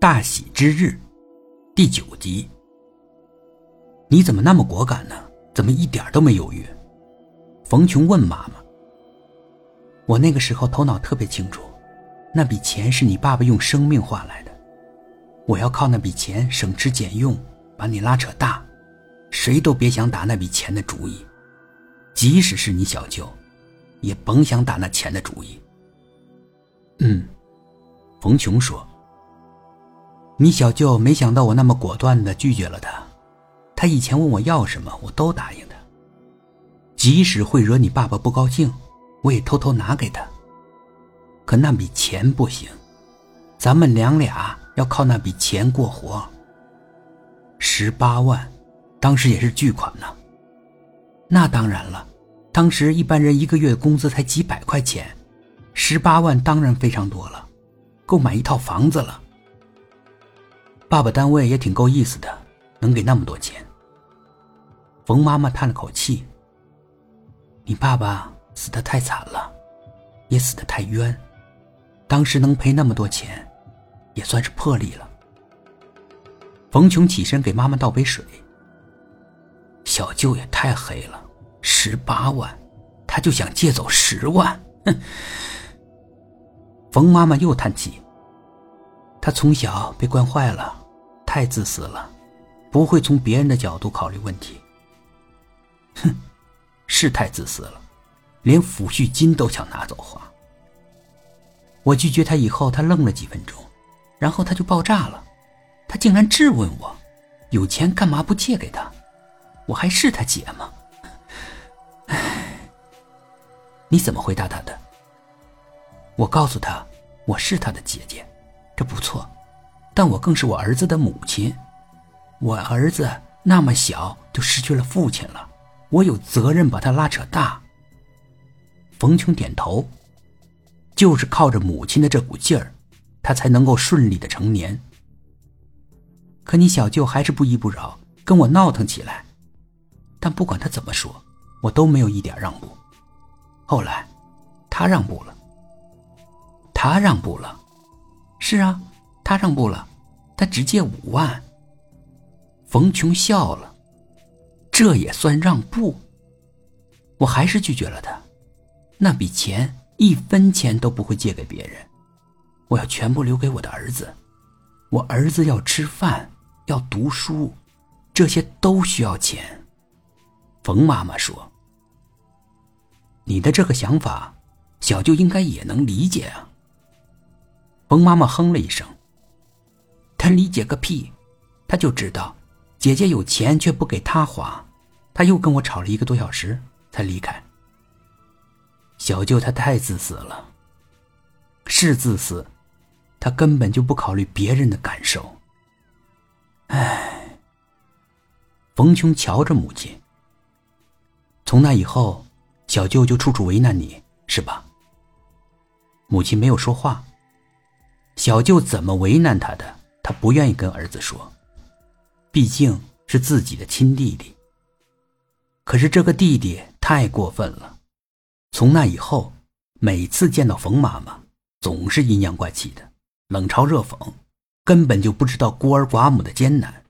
大喜之日，第九集。你怎么那么果敢呢？怎么一点都没犹豫？冯琼问妈妈。我那个时候头脑特别清楚，那笔钱是你爸爸用生命换来的，我要靠那笔钱省吃俭用把你拉扯大，谁都别想打那笔钱的主意，即使是你小舅，也甭想打那钱的主意。嗯，冯琼说。你小舅没想到我那么果断的拒绝了他，他以前问我要什么，我都答应他，即使会惹你爸爸不高兴。我也偷偷拿给他，可那笔钱不行，咱们娘俩要靠那笔钱过活。十八万，当时也是巨款呢。那当然了，当时一般人一个月工资才几百块钱，十八万当然非常多了，够买一套房子了。爸爸单位也挺够意思的，能给那么多钱。冯妈妈叹了口气：“你爸爸。”死的太惨了，也死的太冤，当时能赔那么多钱，也算是破例了。冯琼起身给妈妈倒杯水。小舅也太黑了，十八万，他就想借走十万，哼！冯妈妈又叹气。他从小被惯坏了，太自私了，不会从别人的角度考虑问题。哼，是太自私了。连抚恤金都想拿走花。我拒绝他以后，他愣了几分钟，然后他就爆炸了。他竟然质问我：“有钱干嘛不借给他？我还是他姐吗？” 唉，你怎么回答他的？我告诉他：“我是他的姐姐，这不错，但我更是我儿子的母亲。我儿子那么小就失去了父亲了，我有责任把他拉扯大。”冯琼点头，就是靠着母亲的这股劲儿，他才能够顺利的成年。可你小舅还是不依不饶，跟我闹腾起来。但不管他怎么说，我都没有一点让步。后来，他让步了。他让步了，是啊，他让步了，他只借五万。冯琼笑了，这也算让步？我还是拒绝了他。那笔钱一分钱都不会借给别人，我要全部留给我的儿子。我儿子要吃饭，要读书，这些都需要钱。冯妈妈说：“你的这个想法，小舅应该也能理解啊。”冯妈妈哼了一声：“理解个屁！他就知道姐姐有钱却不给他花，他又跟我吵了一个多小时才离开。”小舅他太自私了，是自私，他根本就不考虑别人的感受。唉，冯琼瞧着母亲。从那以后，小舅就处处为难你，是吧？母亲没有说话。小舅怎么为难他的，他不愿意跟儿子说，毕竟是自己的亲弟弟。可是这个弟弟太过分了。从那以后，每次见到冯妈妈，总是阴阳怪气的，冷嘲热讽，根本就不知道孤儿寡母的艰难。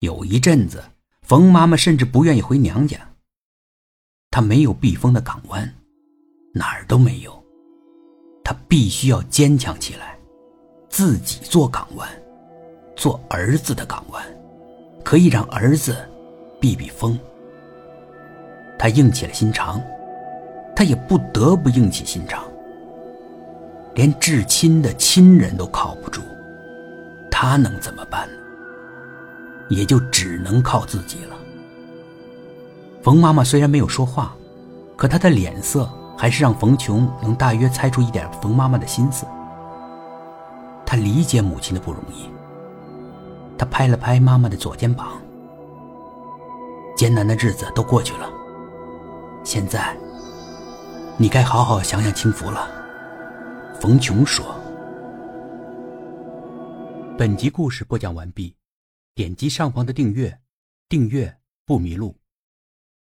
有一阵子，冯妈妈甚至不愿意回娘家。她没有避风的港湾，哪儿都没有，她必须要坚强起来，自己做港湾，做儿子的港湾，可以让儿子避避风。他硬起了心肠。他也不得不硬起心肠，连至亲的亲人都靠不住，他能怎么办呢？也就只能靠自己了。冯妈妈虽然没有说话，可她的脸色还是让冯琼能大约猜出一点冯妈妈的心思。他理解母亲的不容易，他拍了拍妈妈的左肩膀：“艰难的日子都过去了，现在。”你该好好享享清福了，冯琼说。本集故事播讲完毕，点击上方的订阅，订阅不迷路。